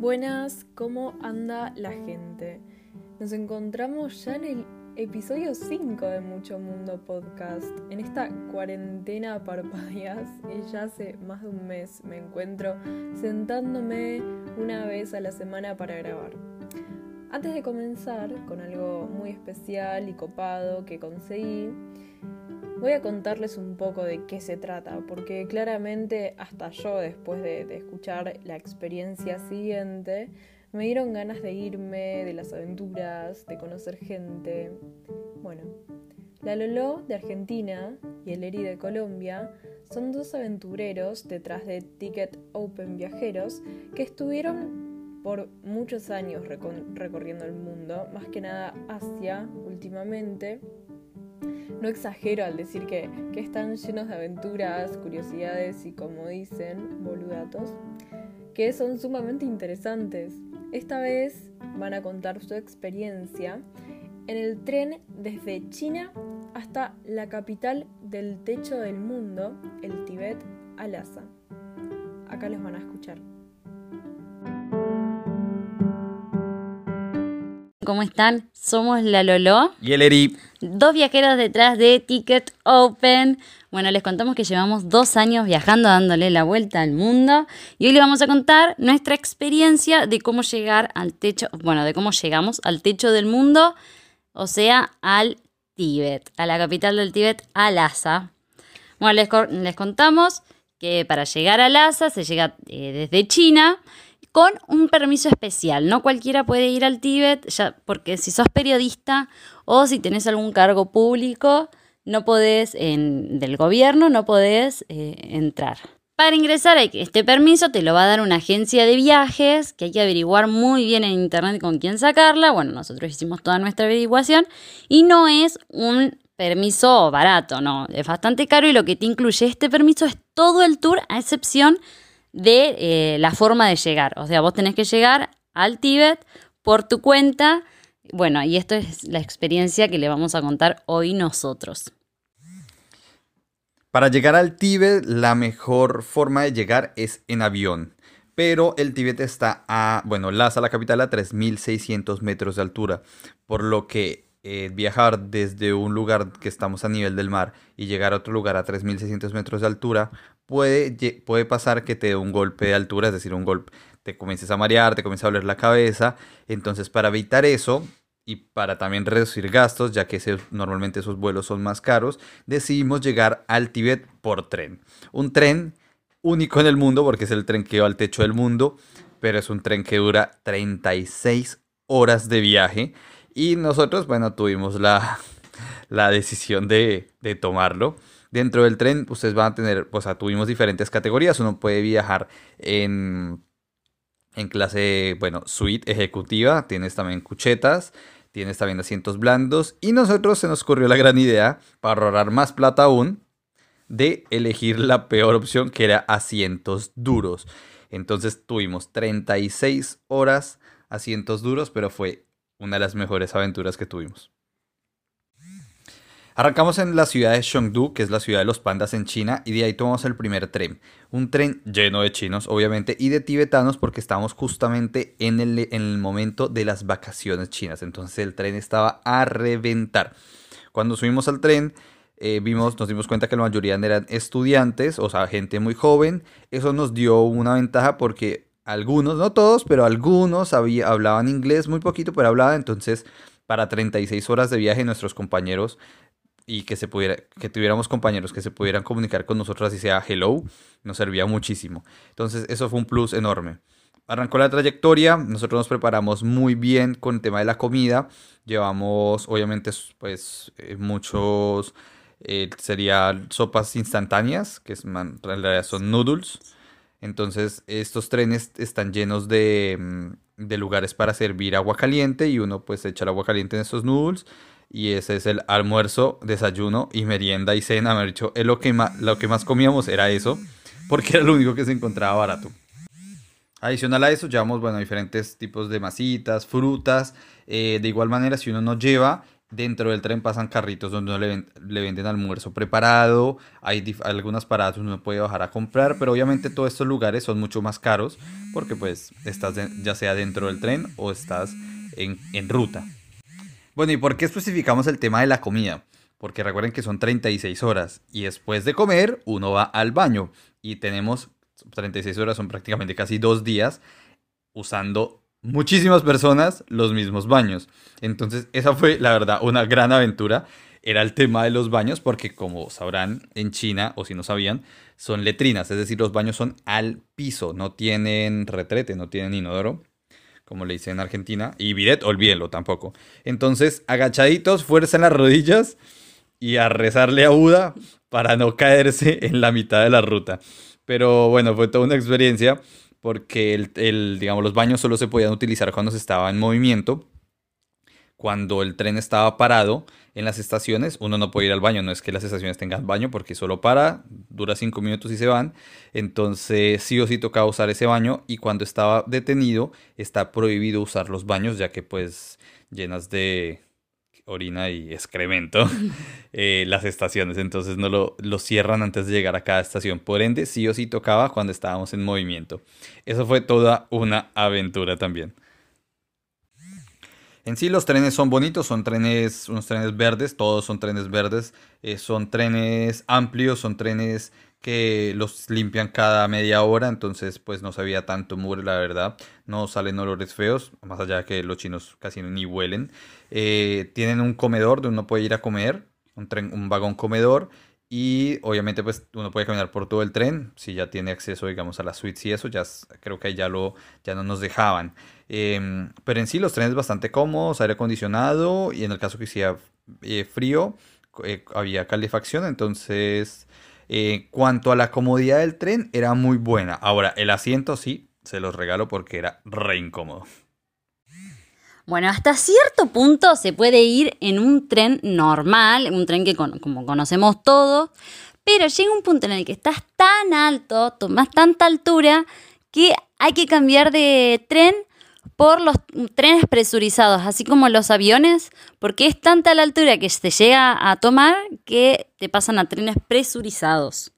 Buenas, ¿cómo anda la gente? Nos encontramos ya en el episodio 5 de Mucho Mundo Podcast. En esta cuarentena parpadeas, y ya hace más de un mes me encuentro sentándome una vez a la semana para grabar. Antes de comenzar con algo muy especial y copado que conseguí, Voy a contarles un poco de qué se trata, porque claramente hasta yo, después de, escuchar la experiencia siguiente, me dieron ganas de irme, de las aventuras, de conocer gente. Bueno, la Lolo de Argentina y el Eri de Colombia son dos aventureros detrás de Ticket Open Viajeros que estuvieron por muchos años recorriendo el mundo, más que nada Asia últimamente no exagero al decir que, están llenos de aventuras, curiosidades y, como dicen, boludatos, que son sumamente interesantes. Esta vez van a contar su experiencia en el tren desde China hasta la capital del techo del mundo, el Tibet, a Lhasa. Acá los van a escuchar. ¿Cómo están? Somos la Lolo. Y el Eri. Dos viajeros detrás de Ticket Open. Bueno, les contamos que llevamos dos años viajando, dándole la vuelta al mundo. Y hoy les vamos a contar nuestra experiencia de cómo llegar al techo, bueno, de cómo llegamos al techo del mundo, o sea, al Tíbet, a la capital del Tíbet, a Lhasa. Bueno, les, contamos que para llegar a Lhasa se llega eh, desde China con un permiso especial. No cualquiera puede ir al Tíbet, ya, porque si sos periodista o si tenés algún cargo público, no podés, del gobierno, no podés eh, entrar. Para ingresar a este permiso te lo va a dar una agencia de viajes que hay que averiguar muy bien en internet con quién sacarla. Bueno, nosotros hicimos toda nuestra averiguación y no es un permiso barato, no, es bastante caro y lo que te incluye este permiso es todo el tour a excepción de eh, la forma de llegar. O sea, vos tenés que llegar al Tíbet por tu cuenta. Bueno, y esto es la experiencia que le vamos a contar hoy nosotros. Para llegar al Tíbet, la mejor forma de llegar es en avión. Pero el Tíbet está a, bueno, Lhasa, la capital, a 3.600 metros de altura. Por lo que eh, viajar desde un lugar que estamos a nivel del mar y llegar a otro lugar a 3.600 metros de altura, puede, puede pasar que te dé un golpe de altura, es decir, un golpe, te comiences a marear, te comienza a doler la cabeza. Entonces, para evitar eso y para también reducir gastos, ya que normalmente esos vuelos son más caros, decidimos llegar al Tíbet por tren. Un tren único en el mundo, porque es el tren que va al techo del mundo, pero es un tren que dura 36 horas de viaje y nosotros, bueno, tuvimos la, decisión de, tomarlo. Dentro del tren, ustedes van a tener, o sea, tuvimos diferentes categorías. Uno puede viajar en, en clase, bueno, suite ejecutiva. Tienes también cuchetas, tienes también asientos blandos. Y nosotros se nos ocurrió la gran idea, para ahorrar más plata aún, de elegir la peor opción, que era asientos duros. Entonces tuvimos 36 horas asientos duros, pero fue una de las mejores aventuras que tuvimos. Arrancamos en la ciudad de Chengdu, que es la ciudad de los pandas en China, y de ahí tomamos el primer tren. Un tren lleno de chinos, obviamente, y de tibetanos, porque estábamos justamente en el, en el momento de las vacaciones chinas. Entonces el tren estaba a reventar. Cuando subimos al tren, eh, vimos, nos dimos cuenta que la mayoría eran estudiantes, o sea, gente muy joven. Eso nos dio una ventaja porque algunos, no todos, pero algunos hablaban inglés muy poquito, pero hablaban. Entonces, para 36 horas de viaje, nuestros compañeros y que se pudiera, que tuviéramos compañeros que se pudieran comunicar con nosotros así sea hello, nos servía muchísimo. Entonces, eso fue un plus enorme. Arrancó la trayectoria, nosotros nos preparamos muy bien con el tema de la comida. Llevamos, obviamente, pues eh, muchos, eh, sería sopas instantáneas, que es, en realidad son noodles entonces estos trenes están llenos de, mm, de, lugares para servir agua caliente y uno pues echa el agua caliente en estos noodles y ese es el almuerzo, desayuno y merienda y cena. Me dicho, es lo que, más, lo que más comíamos era eso porque era lo único que se encontraba barato. Adicional a eso llevamos bueno, diferentes tipos de masitas, frutas. Eh, de igual manera si uno no lleva Dentro del tren pasan carritos donde uno le, ven- le venden almuerzo preparado, hay algunas paradas donde uno puede bajar a comprar, pero obviamente todos estos lugares son mucho más caros porque pues estás ya sea dentro del tren o estás en, en ruta. Bueno, ¿y por qué especificamos el tema de la comida? Porque recuerden que son 36 horas y después de comer uno va al baño y tenemos 36 horas, son prácticamente casi dos días usando muchísimas personas los mismos baños. Entonces, esa fue la verdad una gran aventura. Era el tema de los baños porque como sabrán en China, o si no sabían, son letrinas, es decir, los baños son al piso, no tienen retrete, no tienen inodoro como le dicen en Argentina, y bidet, olvídenlo tampoco. Entonces, agachaditos, fuerza en las rodillas y a rezarle a Buda para no caerse en la mitad de la ruta. Pero bueno, fue toda una experiencia porque el, el, digamos, los baños solo se podían utilizar cuando se estaba en movimiento. Cuando el tren estaba parado en las estaciones, uno no puede ir al baño. No es que las estaciones tengan baño porque solo para, dura cinco minutos y se van. Entonces sí o sí tocaba usar ese baño y cuando estaba detenido está prohibido usar los baños ya que pues llenas de orina y excremento eh, las estaciones. Entonces no lo, lo cierran antes de llegar a cada estación. Por ende sí o sí tocaba cuando estábamos en movimiento. Eso fue toda una aventura también. En sí los trenes son bonitos, son trenes, unos trenes verdes, todos son trenes verdes, eh, son trenes amplios, son trenes que los limpian cada media hora, entonces pues no se veía tanto mugre la verdad, no salen olores feos, más allá de que los chinos casi ni huelen. Eh, tienen un comedor donde uno puede ir a comer, un, tren, un vagón comedor y obviamente pues uno puede caminar por todo el tren, si ya tiene acceso digamos a las suites y eso, ya creo que ya, lo, ya no nos dejaban. Em, pero en sí los trenes bastante cómodos, aire acondicionado y en el caso que hiciera eh, frío, eh, había calefacción, entonces eh, cuanto a la comodidad del tren era muy buena. Ahora, el asiento sí, se los regalo porque era re incómodo. Bueno, hasta cierto punto se puede ir en un tren normal, un tren que con- como conocemos todos, pero llega un punto en el que estás tan alto, tomas tanta altura, que hay que cambiar de tren por los trenes presurizados, así como los aviones, porque es tanta la altura que se llega a tomar que te pasan a trenes presurizados.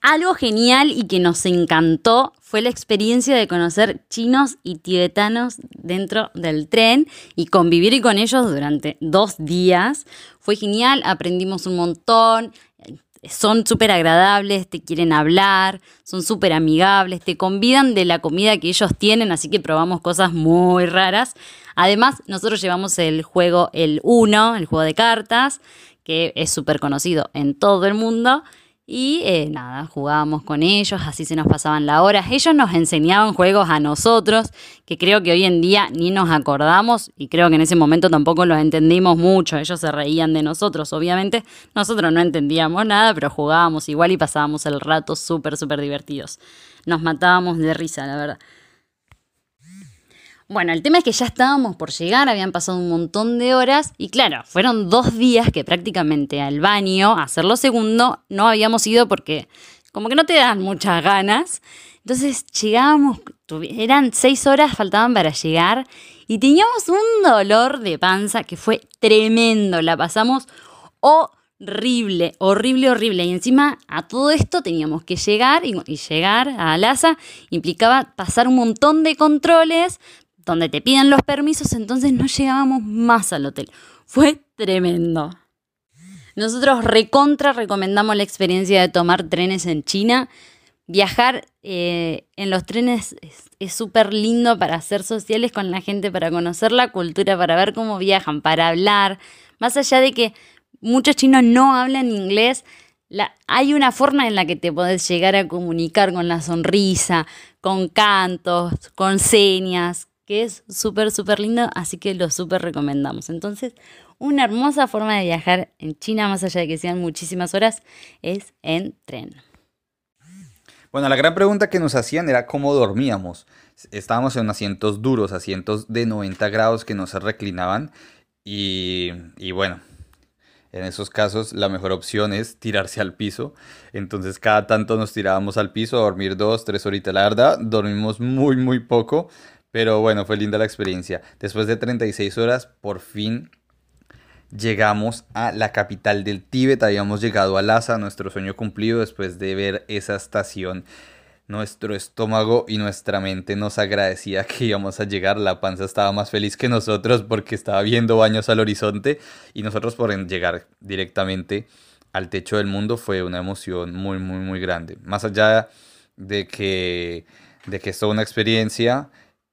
Algo genial y que nos encantó fue la experiencia de conocer chinos y tibetanos dentro del tren y convivir con ellos durante dos días. Fue genial, aprendimos un montón, son súper agradables, te quieren hablar, son súper amigables, te convidan de la comida que ellos tienen, así que probamos cosas muy raras. Además, nosotros llevamos el juego el Uno, el juego de cartas, que es súper conocido en todo el mundo. Y eh, nada, jugábamos con ellos, así se nos pasaban la hora. Ellos nos enseñaban juegos a nosotros, que creo que hoy en día ni nos acordamos y creo que en ese momento tampoco los entendimos mucho. Ellos se reían de nosotros, obviamente. Nosotros no entendíamos nada, pero jugábamos igual y pasábamos el rato súper, súper divertidos. Nos matábamos de risa, la verdad. Bueno, el tema es que ya estábamos por llegar, habían pasado un montón de horas y claro, fueron dos días que prácticamente al baño, a hacer lo segundo, no habíamos ido porque como que no te dan muchas ganas. Entonces llegábamos, eran seis horas, faltaban para llegar y teníamos un dolor de panza que fue tremendo, la pasamos horrible, horrible, horrible. Y encima a todo esto teníamos que llegar y, y llegar a Lhasa implicaba pasar un montón de controles donde te piden los permisos, entonces no llegábamos más al hotel. Fue tremendo. Nosotros recontra recomendamos la experiencia de tomar trenes en China. Viajar eh, en los trenes es- súper lindo para hacer sociales con la gente, para conocer la cultura, para ver cómo viajan, para hablar. Más allá de que muchos chinos no hablan inglés, hay una forma en la que te podés llegar a comunicar con la sonrisa, con cantos, con señas, que es súper, súper lindo, así que lo súper recomendamos. Entonces, una hermosa forma de viajar en China, más allá de que sean muchísimas horas, es en tren. Bueno, la gran pregunta que nos hacían era cómo dormíamos. Estábamos en asientos duros, asientos de 90 grados que no se reclinaban y, y bueno, en esos casos la mejor opción es tirarse al piso. Entonces cada tanto nos tirábamos al piso a dormir dos, tres horitas. La verdad, dormimos muy, muy poco, pero bueno, fue linda la experiencia. Después de 36 horas, por fin llegamos a la capital del Tíbet, habíamos llegado a Lhasa, nuestro sueño cumplido después de ver esa estación. Nuestro estómago y nuestra mente nos agradecía que íbamos a llegar. La panza estaba más feliz que nosotros porque estaba viendo baños al horizonte y nosotros por llegar directamente al techo del mundo fue una emoción muy, muy, muy grande. Más allá de que, de que es toda una experiencia,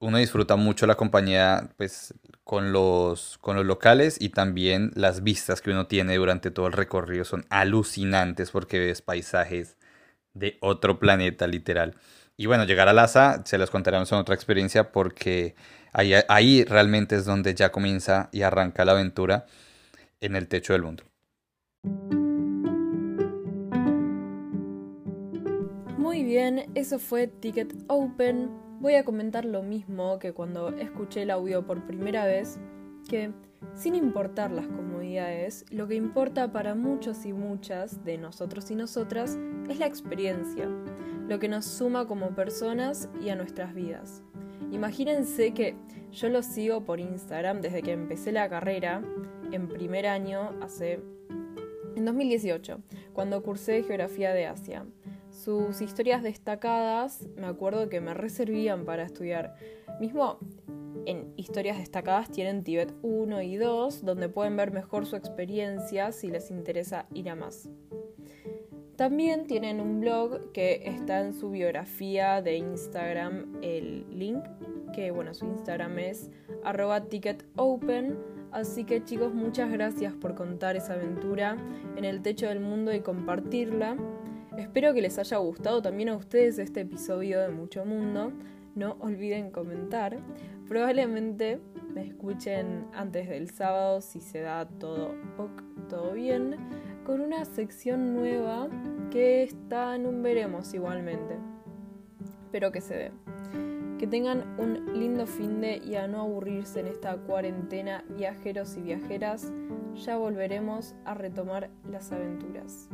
uno disfruta mucho la compañía pues, con, los, con los locales y también las vistas que uno tiene durante todo el recorrido son alucinantes porque ves paisajes de otro planeta, literal. Y bueno, llegar a Lhasa, se los contaremos en otra experiencia porque ahí, ahí realmente es donde ya comienza y arranca la aventura en el techo del mundo. Bien, eso fue Ticket Open. Voy a comentar lo mismo que cuando escuché el audio por primera vez, que sin importar las comodidades, lo que importa para muchos y muchas de nosotros y nosotras es la experiencia, lo que nos suma como personas y a nuestras vidas. Imagínense que yo lo sigo por Instagram desde que empecé la carrera en primer año hace en 2018, cuando cursé Geografía de Asia. Sus historias destacadas me acuerdo que me reservían para estudiar. Mismo en historias destacadas tienen Tibet 1 y 2, donde pueden ver mejor su experiencia si les interesa ir a más. También tienen un blog que está en su biografía de Instagram el link, que bueno, su Instagram es arroba ticketopen. Así que chicos, muchas gracias por contar esa aventura en el techo del mundo y compartirla. Espero que les haya gustado también a ustedes este episodio de Mucho Mundo. No olviden comentar. Probablemente me escuchen antes del sábado si se da todo bien, con una sección nueva que está en un veremos igualmente. Espero que se dé. Que tengan un lindo fin de y a no aburrirse en esta cuarentena, viajeros y viajeras. Ya volveremos a retomar las aventuras.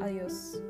Adiós.